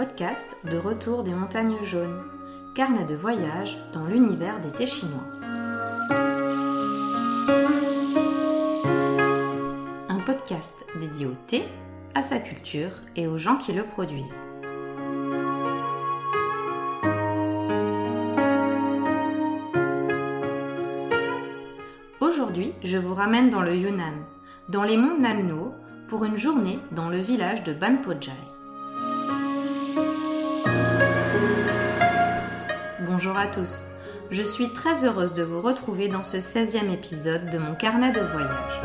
podcast de Retour des montagnes jaunes, carnet de voyage dans l'univers des thés chinois. Un podcast dédié au thé, à sa culture et aux gens qui le produisent. Aujourd'hui, je vous ramène dans le Yunnan, dans les monts Nanno, pour une journée dans le village de Banpojai. Bonjour à tous, je suis très heureuse de vous retrouver dans ce 16e épisode de mon carnet de voyage.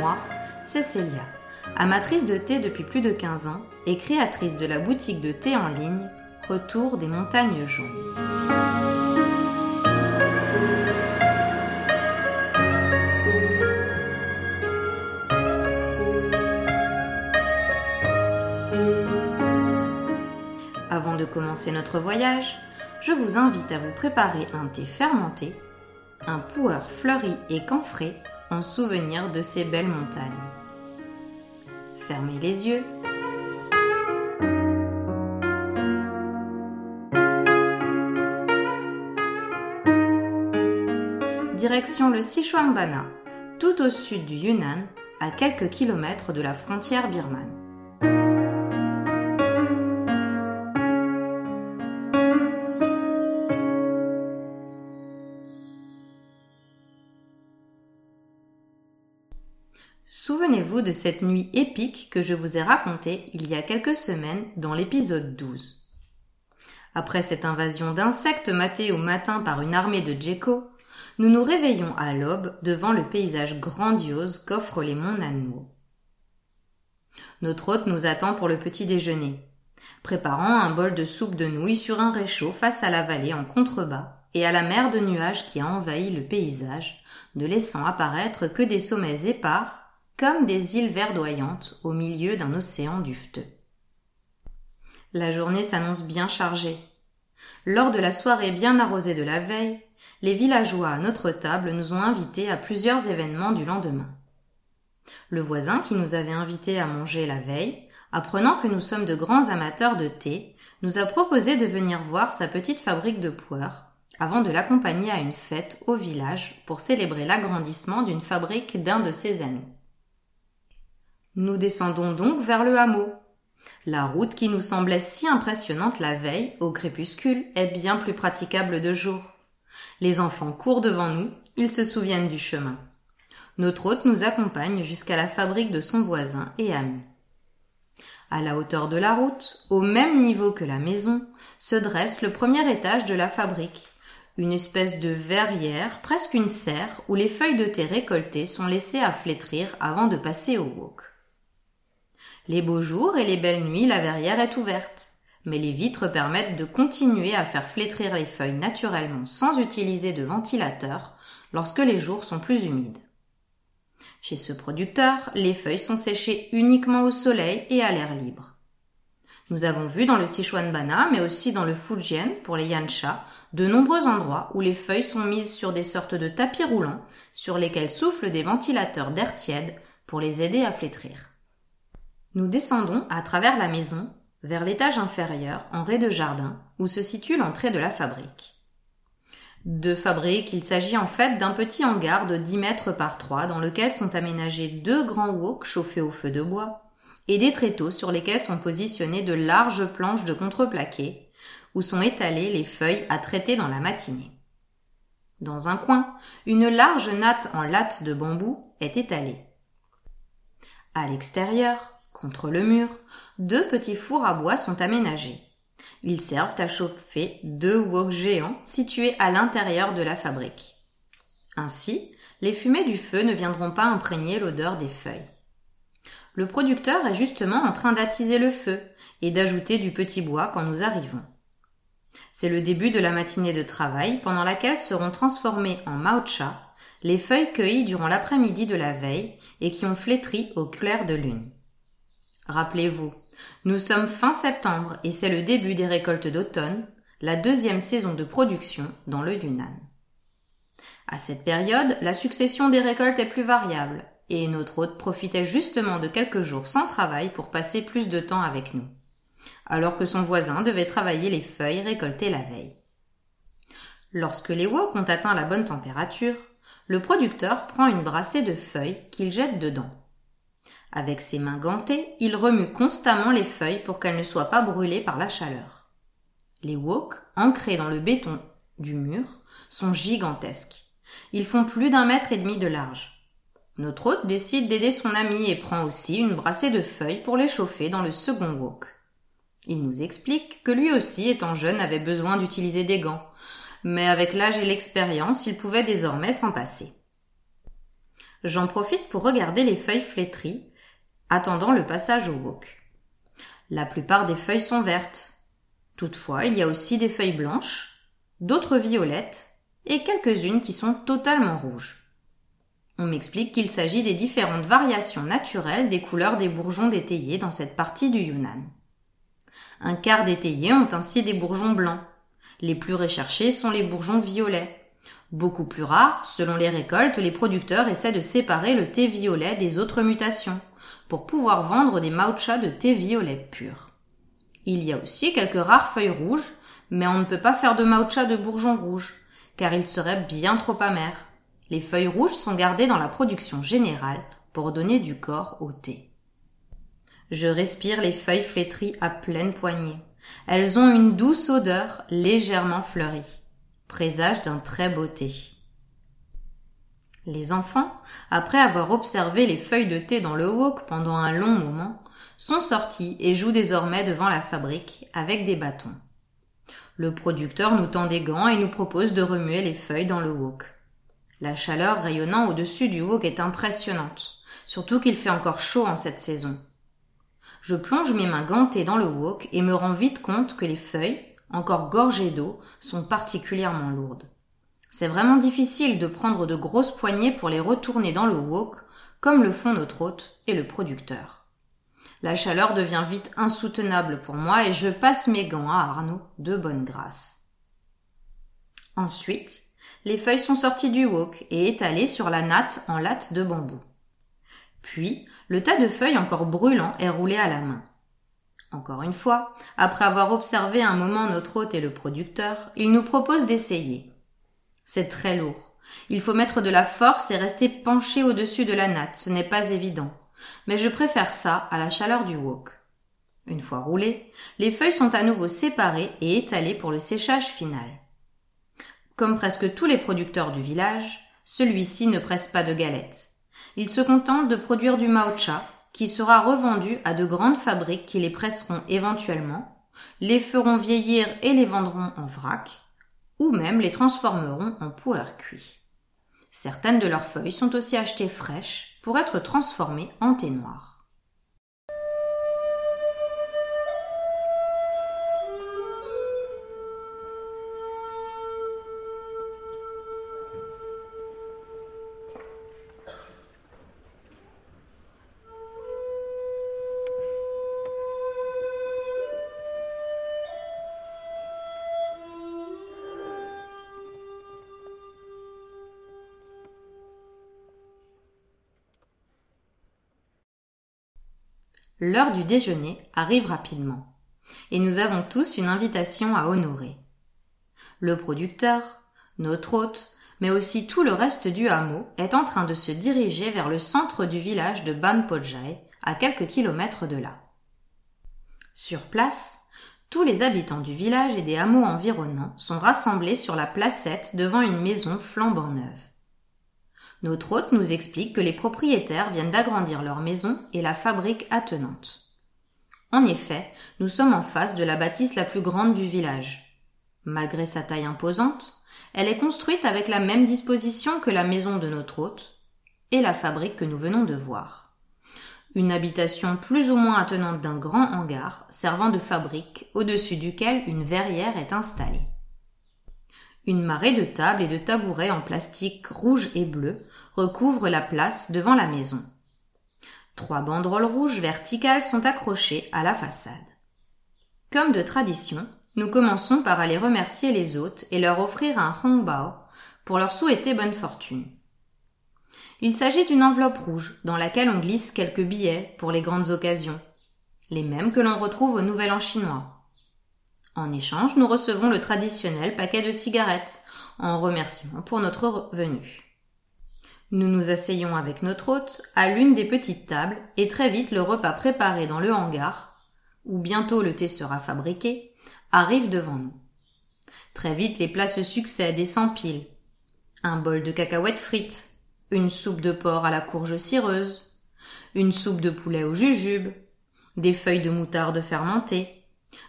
Moi, c'est Célia, amatrice de thé depuis plus de 15 ans et créatrice de la boutique de thé en ligne Retour des montagnes jaunes. Commencer notre voyage, je vous invite à vous préparer un thé fermenté, un puer fleuri et camphré en souvenir de ces belles montagnes. Fermez les yeux. Direction le Sichuanbana, tout au sud du Yunnan, à quelques kilomètres de la frontière birmane. Souvenez-vous de cette nuit épique que je vous ai racontée il y a quelques semaines dans l'épisode 12. Après cette invasion d'insectes matés au matin par une armée de geckos, nous nous réveillons à l'aube devant le paysage grandiose qu'offrent les monts Nanmo. Notre hôte nous attend pour le petit déjeuner, préparant un bol de soupe de nouilles sur un réchaud face à la vallée en contrebas et à la mer de nuages qui a envahi le paysage, ne laissant apparaître que des sommets épars comme des îles verdoyantes au milieu d'un océan dufteux. La journée s'annonce bien chargée. Lors de la soirée bien arrosée de la veille, les villageois à notre table nous ont invités à plusieurs événements du lendemain. Le voisin qui nous avait invités à manger la veille, apprenant que nous sommes de grands amateurs de thé, nous a proposé de venir voir sa petite fabrique de poires, avant de l'accompagner à une fête au village pour célébrer l'agrandissement d'une fabrique d'un de ses amis. Nous descendons donc vers le hameau. La route qui nous semblait si impressionnante la veille, au crépuscule, est bien plus praticable de jour. Les enfants courent devant nous, ils se souviennent du chemin. Notre hôte nous accompagne jusqu'à la fabrique de son voisin et ami. À la hauteur de la route, au même niveau que la maison, se dresse le premier étage de la fabrique, une espèce de verrière, presque une serre, où les feuilles de thé récoltées sont laissées à flétrir avant de passer au wok. Les beaux jours et les belles nuits, la verrière est ouverte. Mais les vitres permettent de continuer à faire flétrir les feuilles naturellement sans utiliser de ventilateur lorsque les jours sont plus humides. Chez ce producteur, les feuilles sont séchées uniquement au soleil et à l'air libre. Nous avons vu dans le Sichuanbana, mais aussi dans le Fujian pour les Yansha, de nombreux endroits où les feuilles sont mises sur des sortes de tapis roulants sur lesquels soufflent des ventilateurs d'air tiède pour les aider à flétrir. Nous descendons à travers la maison vers l'étage inférieur en rez-de-jardin où se situe l'entrée de la fabrique. De fabrique, il s'agit en fait d'un petit hangar de 10 mètres par 3 dans lequel sont aménagés deux grands woks chauffés au feu de bois et des tréteaux sur lesquels sont positionnées de larges planches de contreplaqué où sont étalées les feuilles à traiter dans la matinée. Dans un coin, une large natte en latte de bambou est étalée. À l'extérieur, Contre le mur, deux petits fours à bois sont aménagés. Ils servent à chauffer deux woks géants situés à l'intérieur de la fabrique. Ainsi, les fumées du feu ne viendront pas imprégner l'odeur des feuilles. Le producteur est justement en train d'attiser le feu et d'ajouter du petit bois quand nous arrivons. C'est le début de la matinée de travail pendant laquelle seront transformées en maocha les feuilles cueillies durant l'après-midi de la veille et qui ont flétri au clair de lune. Rappelez-vous, nous sommes fin septembre et c'est le début des récoltes d'automne, la deuxième saison de production dans le Yunnan. À cette période, la succession des récoltes est plus variable et notre hôte profitait justement de quelques jours sans travail pour passer plus de temps avec nous, alors que son voisin devait travailler les feuilles récoltées la veille. Lorsque les wok ont atteint la bonne température, le producteur prend une brassée de feuilles qu'il jette dedans. Avec ses mains gantées, il remue constamment les feuilles pour qu'elles ne soient pas brûlées par la chaleur. Les wok, ancrés dans le béton du mur, sont gigantesques. Ils font plus d'un mètre et demi de large. Notre hôte décide d'aider son ami et prend aussi une brassée de feuilles pour les chauffer dans le second wok. Il nous explique que lui aussi, étant jeune, avait besoin d'utiliser des gants, mais avec l'âge et l'expérience, il pouvait désormais s'en passer. J'en profite pour regarder les feuilles flétries, attendant le passage au wok. La plupart des feuilles sont vertes. Toutefois, il y a aussi des feuilles blanches, d'autres violettes, et quelques-unes qui sont totalement rouges. On m'explique qu'il s'agit des différentes variations naturelles des couleurs des bourgeons d'étayers dans cette partie du Yunnan. Un quart d'étayers ont ainsi des bourgeons blancs, les plus recherchés sont les bourgeons violets. Beaucoup plus rares, selon les récoltes, les producteurs essaient de séparer le thé violet des autres mutations pour pouvoir vendre des mauchas de thé violet pur. Il y a aussi quelques rares feuilles rouges, mais on ne peut pas faire de maucha de bourgeons rouges, car ils seraient bien trop amers. Les feuilles rouges sont gardées dans la production générale pour donner du corps au thé. Je respire les feuilles flétries à pleine poignée. Elles ont une douce odeur légèrement fleurie, présage d'un très beau thé. Les enfants, après avoir observé les feuilles de thé dans le wok pendant un long moment, sont sortis et jouent désormais devant la fabrique avec des bâtons. Le producteur nous tend des gants et nous propose de remuer les feuilles dans le wok. La chaleur rayonnant au-dessus du wok est impressionnante, surtout qu'il fait encore chaud en cette saison. Je plonge mes mains gantées dans le wok et me rends vite compte que les feuilles, encore gorgées d'eau, sont particulièrement lourdes. C'est vraiment difficile de prendre de grosses poignées pour les retourner dans le wok, comme le font notre hôte et le producteur. La chaleur devient vite insoutenable pour moi et je passe mes gants à Arnaud de bonne grâce. Ensuite, les feuilles sont sorties du wok et étalées sur la natte en latte de bambou. Puis, le tas de feuilles encore brûlant est roulé à la main. Encore une fois, après avoir observé un moment notre hôte et le producteur, il nous propose d'essayer. C'est très lourd. Il faut mettre de la force et rester penché au-dessus de la natte, ce n'est pas évident. Mais je préfère ça à la chaleur du wok. Une fois roulées, les feuilles sont à nouveau séparées et étalées pour le séchage final. Comme presque tous les producteurs du village, celui-ci ne presse pas de galettes. Il se contente de produire du maocha, qui sera revendu à de grandes fabriques qui les presseront éventuellement, les feront vieillir et les vendront en vrac, ou même les transformeront en puer cuit. Certaines de leurs feuilles sont aussi achetées fraîches pour être transformées en thé noir. L'heure du déjeuner arrive rapidement, et nous avons tous une invitation à honorer. Le producteur, notre hôte, mais aussi tout le reste du hameau est en train de se diriger vers le centre du village de Banpojai, à quelques kilomètres de là. Sur place, tous les habitants du village et des hameaux environnants sont rassemblés sur la placette devant une maison flambant neuve. Notre hôte nous explique que les propriétaires viennent d'agrandir leur maison et la fabrique attenante. En effet, nous sommes en face de la bâtisse la plus grande du village. Malgré sa taille imposante, elle est construite avec la même disposition que la maison de notre hôte et la fabrique que nous venons de voir. Une habitation plus ou moins attenante d'un grand hangar servant de fabrique au-dessus duquel une verrière est installée. Une marée de tables et de tabourets en plastique rouge et bleu recouvre la place devant la maison. Trois banderoles rouges verticales sont accrochées à la façade. Comme de tradition, nous commençons par aller remercier les hôtes et leur offrir un hongbao pour leur souhaiter bonne fortune. Il s'agit d'une enveloppe rouge dans laquelle on glisse quelques billets pour les grandes occasions, les mêmes que l'on retrouve au Nouvel An chinois. En échange, nous recevons le traditionnel paquet de cigarettes, en remerciement pour notre venue. Nous nous asseyons avec notre hôte à l'une des petites tables et très vite le repas préparé dans le hangar, où bientôt le thé sera fabriqué, arrive devant nous. Très vite les plats se succèdent et s'empilent. Un bol de cacahuètes frites, une soupe de porc à la courge cireuse, une soupe de poulet au jujube, des feuilles de moutarde fermentées,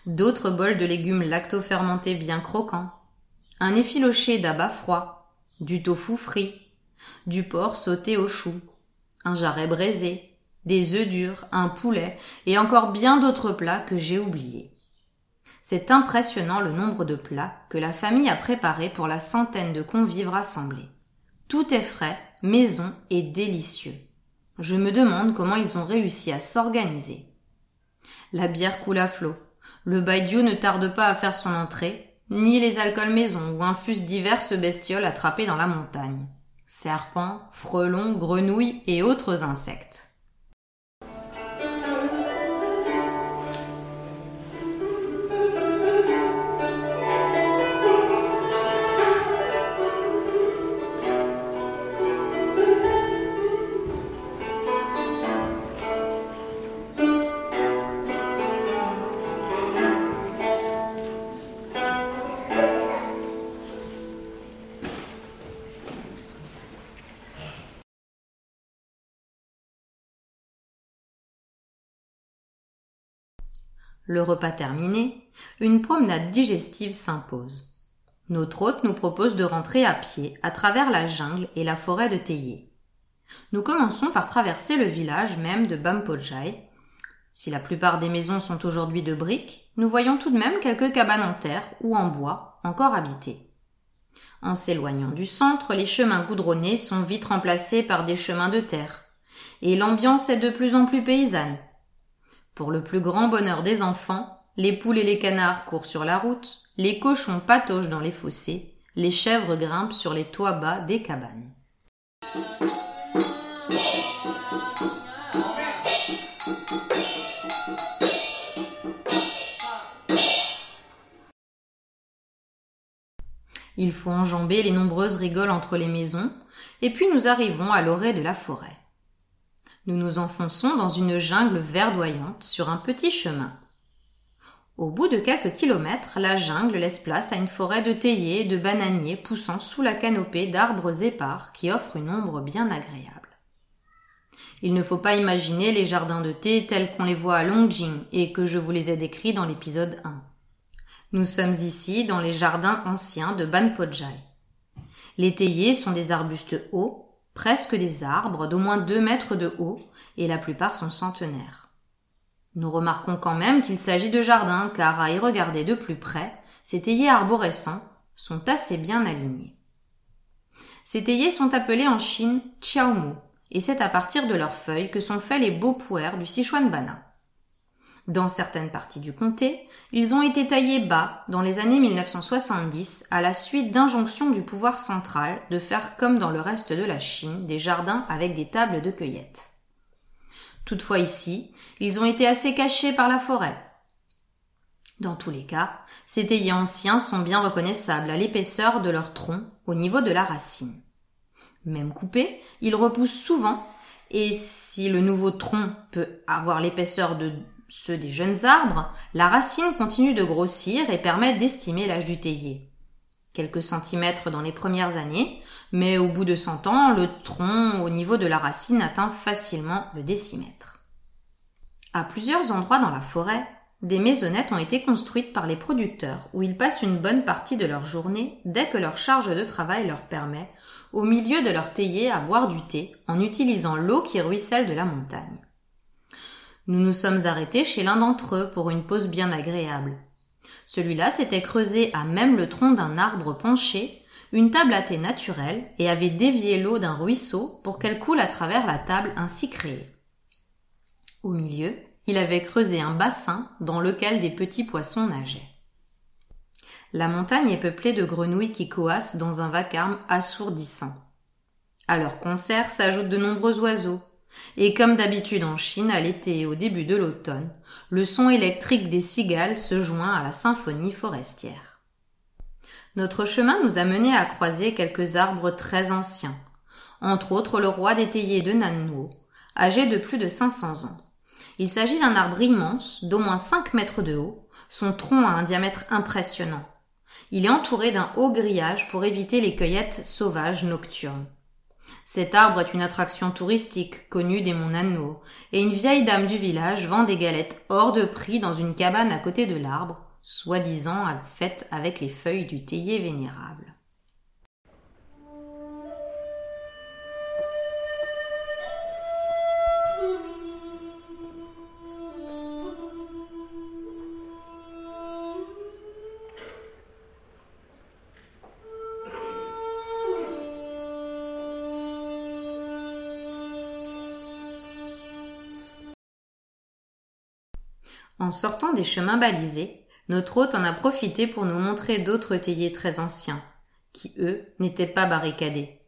d'autres bols de légumes lacto-fermentés bien croquants, un effiloché d'abat froid, du tofu frit, du porc sauté au chou, un jarret braisé, des œufs durs, un poulet et encore bien d'autres plats que j'ai oubliés. C'est impressionnant le nombre de plats que la famille a préparés pour la centaine de convives rassemblés. Tout est frais, maison et délicieux. Je me demande comment ils ont réussi à s'organiser. La bière coule à flot. Le baijiu ne tarde pas à faire son entrée, ni les alcools maison où infusent diverses bestioles attrapées dans la montagne. Serpents, frelons, grenouilles et autres insectes. Le repas terminé, une promenade digestive s'impose. Notre hôte nous propose de rentrer à pied à travers la jungle et la forêt de théiers. Nous commençons par traverser le village même de Bampojai. Si la plupart des maisons sont aujourd'hui de briques, nous voyons tout de même quelques cabanes en terre ou en bois encore habitées. En s'éloignant du centre, les chemins goudronnés sont vite remplacés par des chemins de terre, et l'ambiance est de plus en plus paysanne, pour le plus grand bonheur des enfants, les poules et les canards courent sur la route, les cochons pataugent dans les fossés, les chèvres grimpent sur les toits bas des cabanes. Il faut enjamber les nombreuses rigoles entre les maisons, et puis nous arrivons à l'orée de la forêt. Nous nous enfonçons dans une jungle verdoyante sur un petit chemin. Au bout de quelques kilomètres, la jungle laisse place à une forêt de théiers et de bananiers poussant sous la canopée d'arbres épars qui offrent une ombre bien agréable. Il ne faut pas imaginer les jardins de thé tels qu'on les voit à Longjing et que je vous les ai décrits dans l'épisode 1. Nous sommes ici dans les jardins anciens de Banpojai. Les théiers sont des arbustes hauts, presque des arbres d'au moins deux mètres de haut, et la plupart sont centenaires. Nous remarquons quand même qu'il s'agit de jardins, car à y regarder de plus près, ces théiers arborescents sont assez bien alignés. Ces théiers sont appelés en Chine Chiaomu, et c'est à partir de leurs feuilles que sont faits les beaux puers du Sichuanbana. Dans certaines parties du comté, ils ont été taillés bas dans les années 1970 à la suite d'injonctions du pouvoir central de faire comme dans le reste de la Chine des jardins avec des tables de cueillette. Toutefois ici, ils ont été assez cachés par la forêt. Dans tous les cas, ces théiers anciens sont bien reconnaissables à l'épaisseur de leur tronc au niveau de la racine. Même coupés, ils repoussent souvent et si le nouveau tronc peut avoir l'épaisseur de ceux des jeunes arbres, la racine continue de grossir et permet d'estimer l'âge du théier. Quelques centimètres dans les premières années, mais au bout de cent ans, le tronc au niveau de la racine atteint facilement le décimètre. À plusieurs endroits dans la forêt, des maisonnettes ont été construites par les producteurs où ils passent une bonne partie de leur journée dès que leur charge de travail leur permet, au milieu de leur théier à boire du thé en utilisant l'eau qui ruisselle de la montagne. Nous nous sommes arrêtés chez l'un d'entre eux pour une pause bien agréable. Celui-là s'était creusé à même le tronc d'un arbre penché, une table à thé naturelle, et avait dévié l'eau d'un ruisseau pour qu'elle coule à travers la table ainsi créée. Au milieu, il avait creusé un bassin dans lequel des petits poissons nageaient. La montagne est peuplée de grenouilles qui coassent dans un vacarme assourdissant. À leur concert s'ajoutent de nombreux oiseaux. Et comme d'habitude en Chine, à l'été et au début de l'automne, le son électrique des cigales se joint à la symphonie forestière. Notre chemin nous a menés à croiser quelques arbres très anciens, entre autres le roi des théiers de Nannuo, âgé de plus de 500 ans. Il s'agit d'un arbre immense, d'au moins 5 mètres de haut, son tronc a un diamètre impressionnant. Il est entouré d'un haut grillage pour éviter les cueillettes sauvages nocturnes. Cet arbre est une attraction touristique connue des monts et une vieille dame du village vend des galettes hors de prix dans une cabane à côté de l'arbre, soi-disant faite avec les feuilles du théier vénérable. En sortant des chemins balisés, notre hôte en a profité pour nous montrer d'autres théiers très anciens, qui, eux, n'étaient pas barricadés.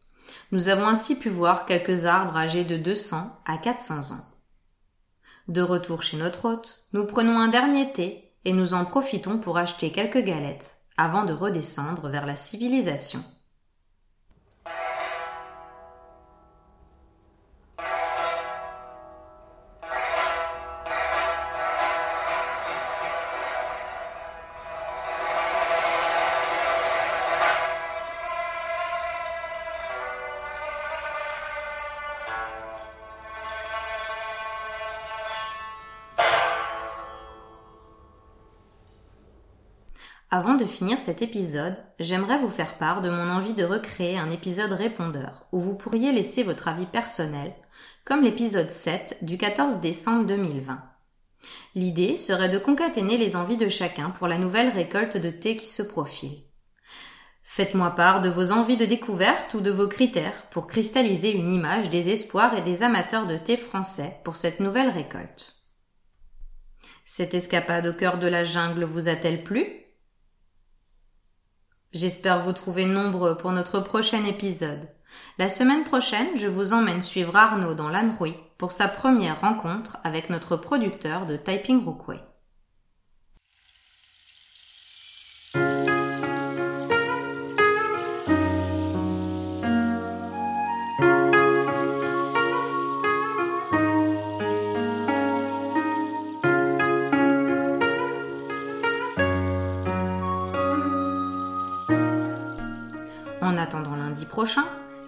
Nous avons ainsi pu voir quelques arbres âgés de 200 à 400 ans. De retour chez notre hôte, nous prenons un dernier thé et nous en profitons pour acheter quelques galettes avant de redescendre vers la civilisation. Avant de finir cet épisode, j'aimerais vous faire part de mon envie de recréer un épisode répondeur où vous pourriez laisser votre avis personnel, comme l'épisode 7 du 14 décembre 2020. L'idée serait de concaténer les envies de chacun pour la nouvelle récolte de thé qui se profile. Faites-moi part de vos envies de découverte ou de vos critères pour cristalliser une image des espoirs et des amateurs de thé français pour cette nouvelle récolte. Cette escapade au cœur de la jungle vous a-t-elle plu? J'espère vous trouver nombreux pour notre prochain épisode. La semaine prochaine, je vous emmène suivre Arnaud dans l'Anrouille pour sa première rencontre avec notre producteur de Typing Rookway.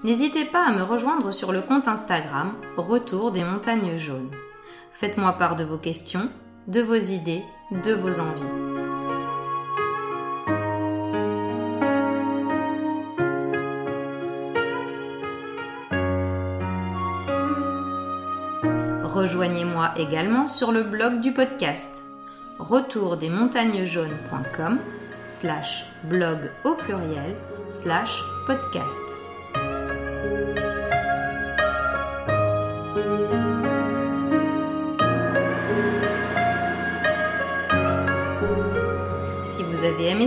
N'hésitez pas à me rejoindre sur le compte Instagram Retour des montagnes jaunes. Faites-moi part de vos questions, de vos idées, de vos envies. Rejoignez-moi également sur le blog du podcast retourdesmontagnesjaunes.com slash blog au pluriel slash podcast.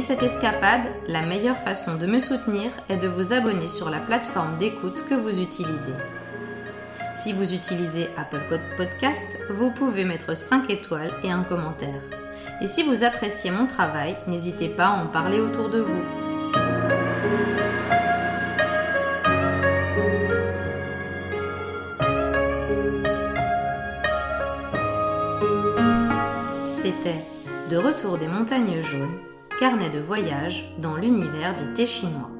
Cette escapade, la meilleure façon de me soutenir est de vous abonner sur la plateforme d'écoute que vous utilisez. Si vous utilisez Apple Podcast, vous pouvez mettre 5 étoiles et un commentaire. Et si vous appréciez mon travail, n'hésitez pas à en parler autour de vous. C'était De retour des montagnes jaunes, carnet de voyage dans l'univers des thés chinois.